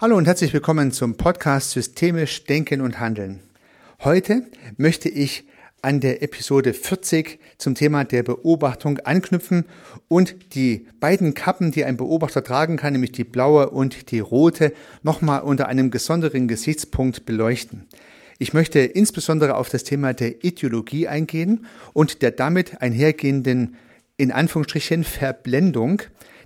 Hallo und herzlich willkommen zum Podcast Systemisch Denken und Handeln. Heute möchte ich an der Episode 40 zum Thema der Beobachtung anknüpfen und die beiden Kappen, die ein Beobachter tragen kann, nämlich die blaue und die rote, nochmal unter einem besonderen Gesichtspunkt beleuchten. Ich möchte insbesondere auf das Thema der Ideologie eingehen und der damit einhergehenden, in Anführungsstrichen, Verblendung,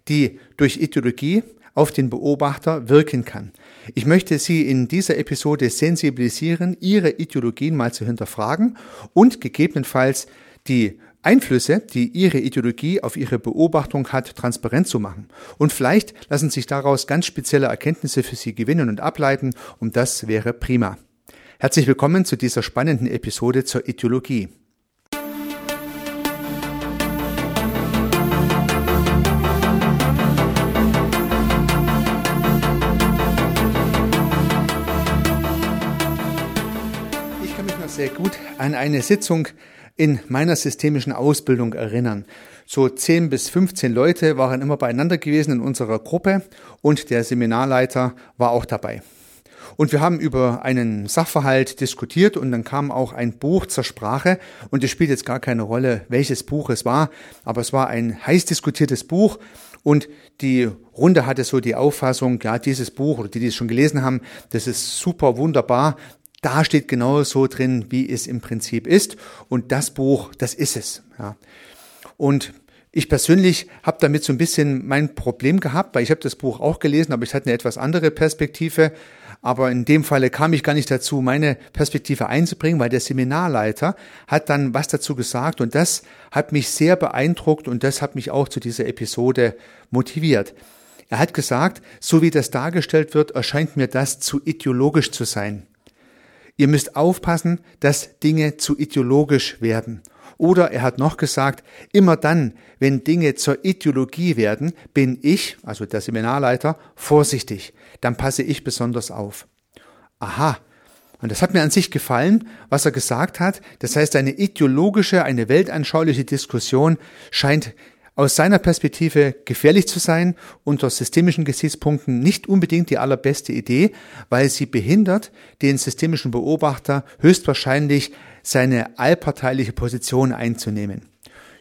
die durch Ideologie auf den Beobachter wirken kann. Ich möchte Sie in dieser Episode sensibilisieren, Ihre Ideologien mal zu hinterfragen und gegebenenfalls die Einflüsse, die Ihre Ideologie auf Ihre Beobachtung hat, transparent zu machen. Und vielleicht lassen sich daraus ganz spezielle Erkenntnisse für Sie gewinnen und ableiten, und das wäre prima. Herzlich willkommen zu dieser spannenden Episode zur Ideologie. Sehr gut an eine Sitzung in meiner systemischen Ausbildung erinnern. So 10 bis 15 Leute waren immer beieinander gewesen in unserer Gruppe und der Seminarleiter war auch dabei. Und wir haben über einen Sachverhalt diskutiert und dann kam auch ein Buch zur Sprache und es spielt jetzt gar keine Rolle, welches Buch es war, aber es war ein heiß diskutiertes Buch und die Runde hatte so die Auffassung, ja, dieses Buch oder die, die es schon gelesen haben, das ist super wunderbar, da steht genau so drin, wie es im Prinzip ist. Und das Buch, das ist es. Ja. Und ich persönlich habe damit so ein bisschen mein Problem gehabt, weil ich habe das Buch auch gelesen, aber ich hatte eine etwas andere Perspektive. Aber in dem Falle kam ich gar nicht dazu, meine Perspektive einzubringen, weil der Seminarleiter hat dann was dazu gesagt und das hat mich sehr beeindruckt und das hat mich auch zu dieser Episode motiviert. Er hat gesagt, so wie das dargestellt wird, erscheint mir das zu ideologisch zu sein. Ihr müsst aufpassen, dass Dinge zu ideologisch werden. Oder er hat noch gesagt, immer dann, wenn Dinge zur Ideologie werden, bin ich, also der Seminarleiter, vorsichtig. Dann passe ich besonders auf. Aha. Und das hat mir an sich gefallen, was er gesagt hat. Das heißt, eine ideologische, eine weltanschauliche Diskussion scheint aus seiner Perspektive gefährlich zu sein, unter systemischen Gesichtspunkten nicht unbedingt die allerbeste Idee, weil sie behindert den systemischen Beobachter höchstwahrscheinlich seine allparteiliche Position einzunehmen.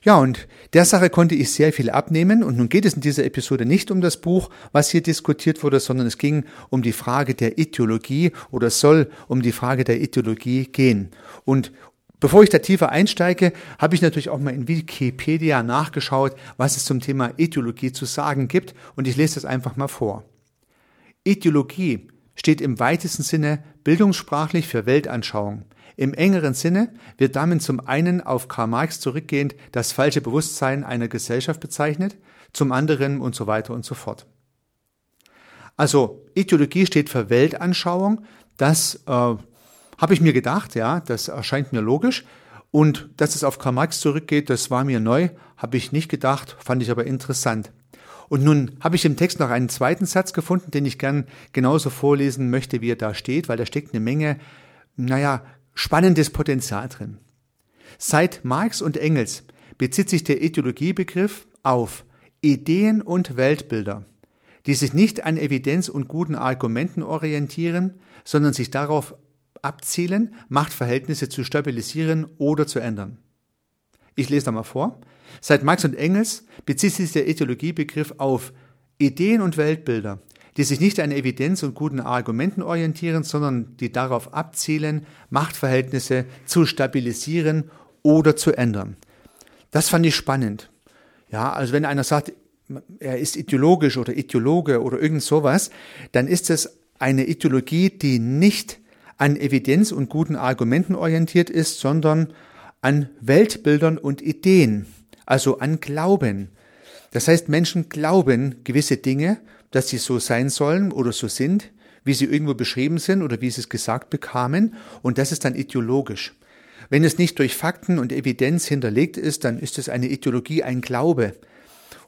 Ja, und der Sache konnte ich sehr viel abnehmen. Und nun geht es in dieser Episode nicht um das Buch, was hier diskutiert wurde, sondern es ging um die Frage der Ideologie oder soll um die Frage der Ideologie gehen. Und Bevor ich da tiefer einsteige, habe ich natürlich auch mal in Wikipedia nachgeschaut, was es zum Thema Ideologie zu sagen gibt und ich lese das einfach mal vor. Ideologie steht im weitesten Sinne bildungssprachlich für Weltanschauung. Im engeren Sinne wird damit zum einen auf Karl Marx zurückgehend das falsche Bewusstsein einer Gesellschaft bezeichnet, zum anderen und so weiter und so fort. Also Ideologie steht für Weltanschauung, das äh, habe ich mir gedacht, ja, das erscheint mir logisch. Und dass es auf Karl Marx zurückgeht, das war mir neu, habe ich nicht gedacht, fand ich aber interessant. Und nun habe ich im Text noch einen zweiten Satz gefunden, den ich gern genauso vorlesen möchte, wie er da steht, weil da steckt eine Menge, naja, spannendes Potenzial drin. Seit Marx und Engels bezieht sich der Ideologiebegriff auf Ideen und Weltbilder, die sich nicht an Evidenz und guten Argumenten orientieren, sondern sich darauf abzielen, Machtverhältnisse zu stabilisieren oder zu ändern. Ich lese da mal vor. Seit Marx und Engels bezieht sich der Ideologiebegriff auf Ideen und Weltbilder, die sich nicht an Evidenz und guten Argumenten orientieren, sondern die darauf abzielen, Machtverhältnisse zu stabilisieren oder zu ändern. Das fand ich spannend. Ja, also wenn einer sagt, er ist ideologisch oder Ideologe oder irgend sowas, dann ist es eine Ideologie, die nicht an Evidenz und guten Argumenten orientiert ist, sondern an Weltbildern und Ideen, also an Glauben. Das heißt, Menschen glauben gewisse Dinge, dass sie so sein sollen oder so sind, wie sie irgendwo beschrieben sind oder wie sie es gesagt bekamen, und das ist dann ideologisch. Wenn es nicht durch Fakten und Evidenz hinterlegt ist, dann ist es eine Ideologie, ein Glaube.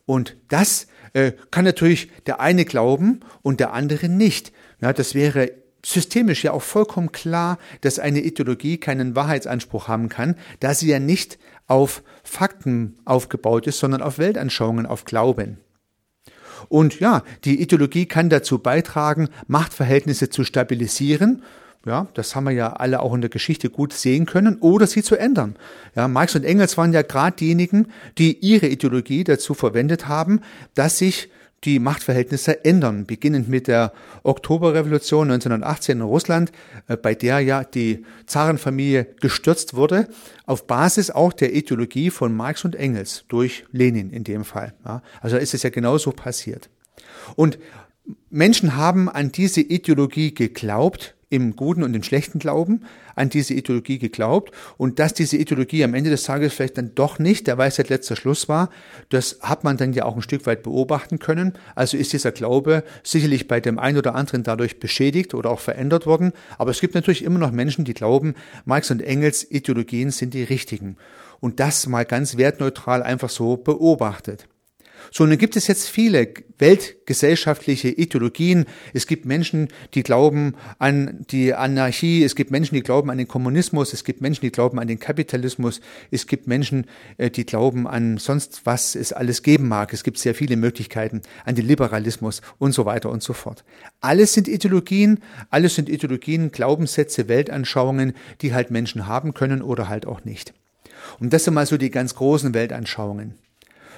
Und das äh, kann natürlich der eine glauben und der andere nicht. Ja, das wäre systemisch ja auch vollkommen klar, dass eine Ideologie keinen Wahrheitsanspruch haben kann, da sie ja nicht auf Fakten aufgebaut ist, sondern auf Weltanschauungen, auf Glauben. Und ja, die Ideologie kann dazu beitragen, Machtverhältnisse zu stabilisieren. Ja, das haben wir ja alle auch in der Geschichte gut sehen können oder sie zu ändern. Ja, Marx und Engels waren ja gerade diejenigen, die ihre Ideologie dazu verwendet haben, dass sich die Machtverhältnisse ändern, beginnend mit der Oktoberrevolution 1918 in Russland, äh, bei der ja die Zarenfamilie gestürzt wurde, auf Basis auch der Ideologie von Marx und Engels, durch Lenin in dem Fall. Also ist es ja genauso passiert. Und Menschen haben an diese Ideologie geglaubt, im guten und im schlechten Glauben an diese Ideologie geglaubt und dass diese Ideologie am Ende des Tages vielleicht dann doch nicht der Weisheit letzter Schluss war, das hat man dann ja auch ein Stück weit beobachten können. Also ist dieser Glaube sicherlich bei dem einen oder anderen dadurch beschädigt oder auch verändert worden. Aber es gibt natürlich immer noch Menschen, die glauben, Marx und Engels Ideologien sind die richtigen. Und das mal ganz wertneutral einfach so beobachtet. So, nun gibt es jetzt viele weltgesellschaftliche Ideologien. Es gibt Menschen, die glauben an die Anarchie. Es gibt Menschen, die glauben an den Kommunismus. Es gibt Menschen, die glauben an den Kapitalismus. Es gibt Menschen, äh, die glauben an sonst was es alles geben mag. Es gibt sehr viele Möglichkeiten an den Liberalismus und so weiter und so fort. Alles sind Ideologien. Alles sind Ideologien, Glaubenssätze, Weltanschauungen, die halt Menschen haben können oder halt auch nicht. Und das sind mal so die ganz großen Weltanschauungen.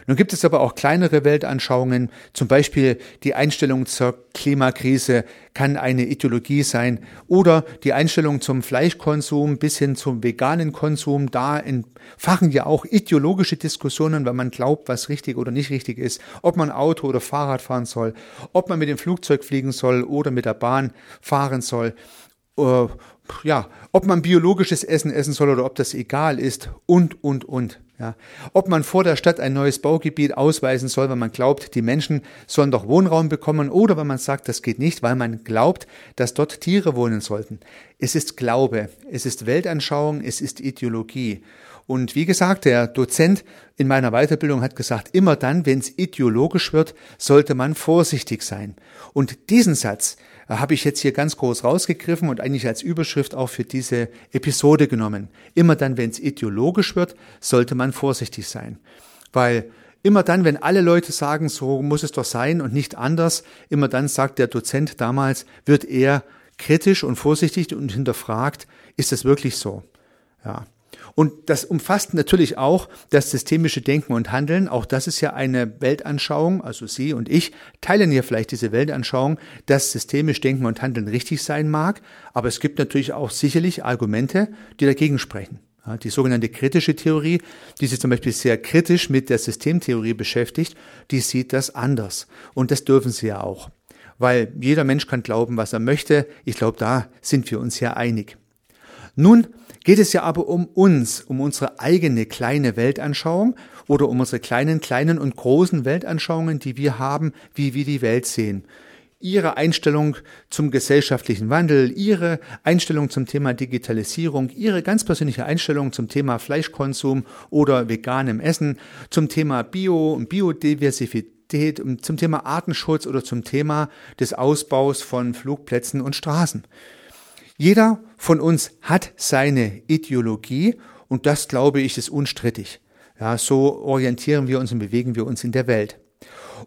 Nun gibt es aber auch kleinere Weltanschauungen, zum Beispiel die Einstellung zur Klimakrise kann eine Ideologie sein oder die Einstellung zum Fleischkonsum bis hin zum veganen Konsum. Da entfachen ja auch ideologische Diskussionen, weil man glaubt, was richtig oder nicht richtig ist, ob man Auto oder Fahrrad fahren soll, ob man mit dem Flugzeug fliegen soll oder mit der Bahn fahren soll. Ja, ob man biologisches Essen essen soll oder ob das egal ist und, und, und. Ja. Ob man vor der Stadt ein neues Baugebiet ausweisen soll, wenn man glaubt, die Menschen sollen doch Wohnraum bekommen, oder wenn man sagt, das geht nicht, weil man glaubt, dass dort Tiere wohnen sollten. Es ist Glaube, es ist Weltanschauung, es ist Ideologie. Und wie gesagt, der Dozent in meiner Weiterbildung hat gesagt, immer dann, wenn es ideologisch wird, sollte man vorsichtig sein. Und diesen Satz, habe ich jetzt hier ganz groß rausgegriffen und eigentlich als Überschrift auch für diese Episode genommen. Immer dann, wenn es ideologisch wird, sollte man vorsichtig sein. Weil immer dann, wenn alle Leute sagen, so muss es doch sein und nicht anders, immer dann sagt der Dozent damals, wird er kritisch und vorsichtig und hinterfragt, ist das wirklich so? Ja. Und das umfasst natürlich auch das systemische Denken und Handeln. Auch das ist ja eine Weltanschauung. Also Sie und ich teilen hier vielleicht diese Weltanschauung, dass systemisch Denken und Handeln richtig sein mag. Aber es gibt natürlich auch sicherlich Argumente, die dagegen sprechen. Die sogenannte kritische Theorie, die sich zum Beispiel sehr kritisch mit der Systemtheorie beschäftigt, die sieht das anders. Und das dürfen sie ja auch. Weil jeder Mensch kann glauben, was er möchte. Ich glaube, da sind wir uns ja einig. Nun geht es ja aber um uns, um unsere eigene kleine Weltanschauung oder um unsere kleinen, kleinen und großen Weltanschauungen, die wir haben, wie wir die Welt sehen. Ihre Einstellung zum gesellschaftlichen Wandel, Ihre Einstellung zum Thema Digitalisierung, Ihre ganz persönliche Einstellung zum Thema Fleischkonsum oder veganem Essen, zum Thema Bio und Biodiversität, zum Thema Artenschutz oder zum Thema des Ausbaus von Flugplätzen und Straßen. Jeder von uns hat seine Ideologie und das, glaube ich, ist unstrittig. Ja, so orientieren wir uns und bewegen wir uns in der Welt.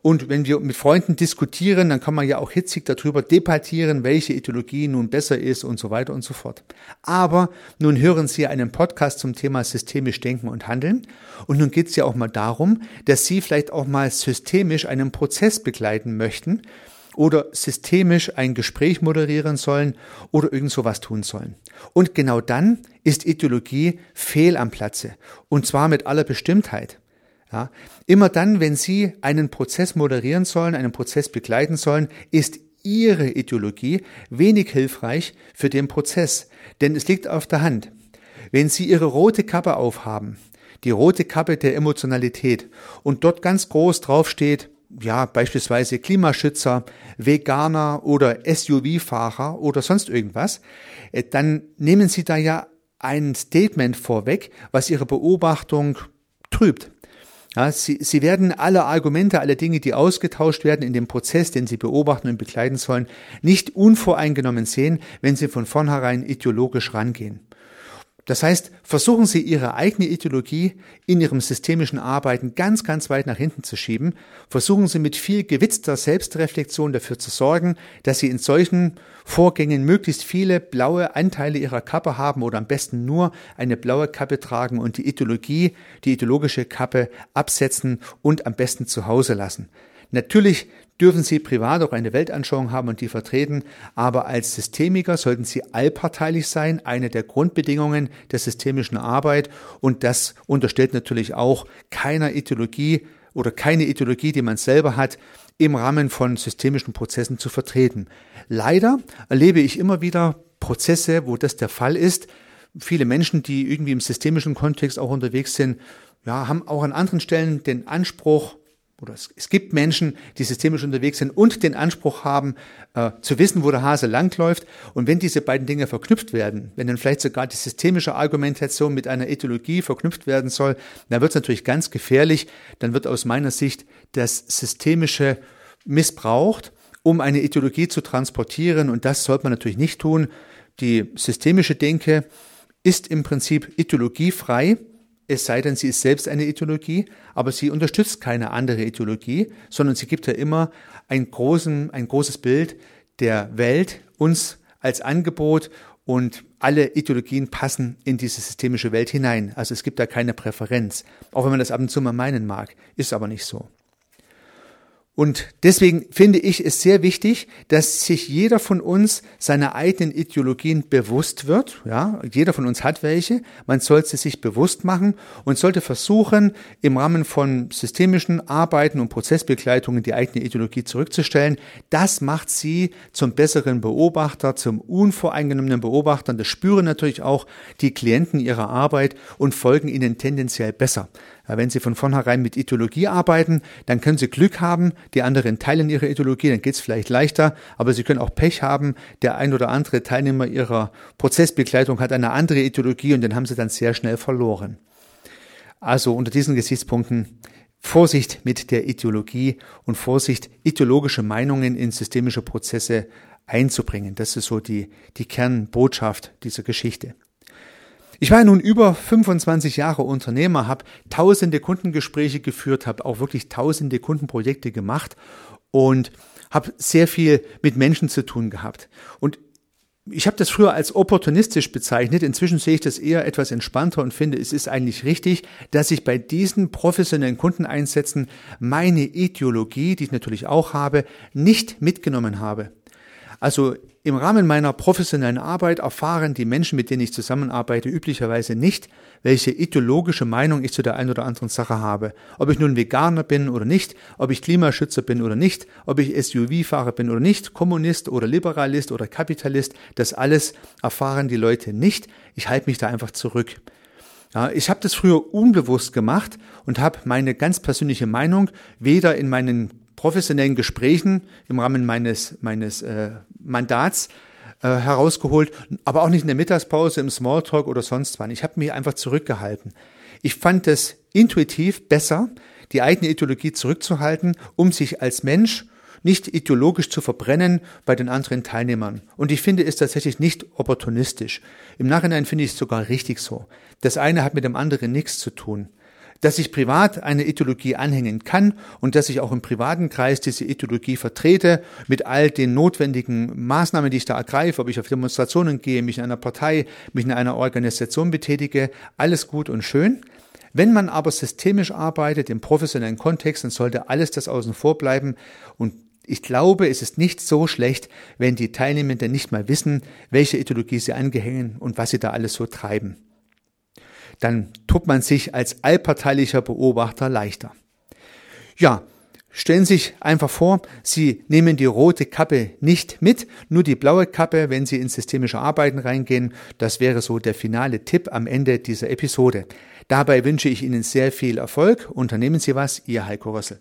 Und wenn wir mit Freunden diskutieren, dann kann man ja auch hitzig darüber debattieren, welche Ideologie nun besser ist und so weiter und so fort. Aber nun hören Sie einen Podcast zum Thema systemisch denken und handeln. Und nun geht es ja auch mal darum, dass Sie vielleicht auch mal systemisch einen Prozess begleiten möchten, oder systemisch ein Gespräch moderieren sollen oder irgend sowas tun sollen. Und genau dann ist Ideologie fehl am Platze. Und zwar mit aller Bestimmtheit. Ja, immer dann, wenn Sie einen Prozess moderieren sollen, einen Prozess begleiten sollen, ist Ihre Ideologie wenig hilfreich für den Prozess. Denn es liegt auf der Hand. Wenn Sie Ihre rote Kappe aufhaben, die rote Kappe der Emotionalität, und dort ganz groß draufsteht, ja, beispielsweise Klimaschützer, Veganer oder SUV-Fahrer oder sonst irgendwas, äh, dann nehmen Sie da ja ein Statement vorweg, was Ihre Beobachtung trübt. Ja, Sie, Sie werden alle Argumente, alle Dinge, die ausgetauscht werden in dem Prozess, den Sie beobachten und begleiten sollen, nicht unvoreingenommen sehen, wenn Sie von vornherein ideologisch rangehen. Das heißt, versuchen Sie Ihre eigene Ideologie in Ihrem systemischen Arbeiten ganz, ganz weit nach hinten zu schieben. Versuchen Sie mit viel gewitzter Selbstreflexion dafür zu sorgen, dass Sie in solchen Vorgängen möglichst viele blaue Anteile Ihrer Kappe haben oder am besten nur eine blaue Kappe tragen und die Ideologie, die ideologische Kappe absetzen und am besten zu Hause lassen. Natürlich dürfen Sie privat auch eine Weltanschauung haben und die vertreten, aber als Systemiker sollten Sie allparteilich sein, eine der Grundbedingungen der systemischen Arbeit und das unterstellt natürlich auch keiner Ideologie oder keine Ideologie, die man selber hat, im Rahmen von systemischen Prozessen zu vertreten. Leider erlebe ich immer wieder Prozesse, wo das der Fall ist. Viele Menschen, die irgendwie im systemischen Kontext auch unterwegs sind, ja, haben auch an anderen Stellen den Anspruch, oder es, es, gibt Menschen, die systemisch unterwegs sind und den Anspruch haben, äh, zu wissen, wo der Hase langläuft. Und wenn diese beiden Dinge verknüpft werden, wenn dann vielleicht sogar die systemische Argumentation mit einer Ideologie verknüpft werden soll, dann wird es natürlich ganz gefährlich. Dann wird aus meiner Sicht das Systemische missbraucht, um eine Ideologie zu transportieren. Und das sollte man natürlich nicht tun. Die systemische Denke ist im Prinzip ideologiefrei es sei denn, sie ist selbst eine Ideologie, aber sie unterstützt keine andere Ideologie, sondern sie gibt ja immer ein, großen, ein großes Bild der Welt uns als Angebot und alle Ideologien passen in diese systemische Welt hinein. Also es gibt da keine Präferenz, auch wenn man das ab und zu mal meinen mag, ist aber nicht so. Und deswegen finde ich es sehr wichtig, dass sich jeder von uns seiner eigenen Ideologien bewusst wird. Ja, jeder von uns hat welche. Man sollte sich bewusst machen und sollte versuchen, im Rahmen von systemischen Arbeiten und Prozessbegleitungen die eigene Ideologie zurückzustellen. Das macht sie zum besseren Beobachter, zum unvoreingenommenen Beobachter. Das spüren natürlich auch die Klienten ihrer Arbeit und folgen ihnen tendenziell besser. Wenn Sie von vornherein mit Ideologie arbeiten, dann können Sie Glück haben, die anderen teilen ihre Ideologie, dann geht es vielleicht leichter, aber Sie können auch Pech haben, der ein oder andere Teilnehmer Ihrer Prozessbegleitung hat eine andere Ideologie und den haben Sie dann sehr schnell verloren. Also unter diesen Gesichtspunkten Vorsicht mit der Ideologie und Vorsicht, ideologische Meinungen in systemische Prozesse einzubringen. Das ist so die, die Kernbotschaft dieser Geschichte. Ich war nun über 25 Jahre Unternehmer, habe tausende Kundengespräche geführt, habe auch wirklich tausende Kundenprojekte gemacht und habe sehr viel mit Menschen zu tun gehabt. Und ich habe das früher als opportunistisch bezeichnet. Inzwischen sehe ich das eher etwas entspannter und finde, es ist eigentlich richtig, dass ich bei diesen professionellen Kundeneinsätzen meine Ideologie, die ich natürlich auch habe, nicht mitgenommen habe. Also im Rahmen meiner professionellen Arbeit erfahren die Menschen, mit denen ich zusammenarbeite, üblicherweise nicht, welche ideologische Meinung ich zu der einen oder anderen Sache habe. Ob ich nun Veganer bin oder nicht, ob ich Klimaschützer bin oder nicht, ob ich SUV-Fahrer bin oder nicht, Kommunist oder Liberalist oder Kapitalist, das alles erfahren die Leute nicht. Ich halte mich da einfach zurück. Ja, ich habe das früher unbewusst gemacht und habe meine ganz persönliche Meinung weder in meinen professionellen Gesprächen im Rahmen meines, meines äh, Mandats äh, herausgeholt, aber auch nicht in der Mittagspause, im Smalltalk oder sonst wann. Ich habe mich einfach zurückgehalten. Ich fand es intuitiv besser, die eigene Ideologie zurückzuhalten, um sich als Mensch nicht ideologisch zu verbrennen bei den anderen Teilnehmern. Und ich finde es tatsächlich nicht opportunistisch. Im Nachhinein finde ich es sogar richtig so. Das eine hat mit dem anderen nichts zu tun dass ich privat eine Ideologie anhängen kann und dass ich auch im privaten Kreis diese Ideologie vertrete mit all den notwendigen Maßnahmen, die ich da ergreife, ob ich auf Demonstrationen gehe, mich in einer Partei, mich in einer Organisation betätige, alles gut und schön. Wenn man aber systemisch arbeitet im professionellen Kontext, dann sollte alles das außen vor bleiben und ich glaube, es ist nicht so schlecht, wenn die Teilnehmenden nicht mal wissen, welche Ideologie sie angehängen und was sie da alles so treiben dann tut man sich als allparteilicher Beobachter leichter. Ja, Stellen Sie sich einfach vor, Sie nehmen die rote Kappe nicht mit, nur die blaue Kappe, wenn Sie ins systemische Arbeiten reingehen. Das wäre so der finale Tipp am Ende dieser Episode. Dabei wünsche ich Ihnen sehr viel Erfolg. Unternehmen Sie was, Ihr Heiko Rössel.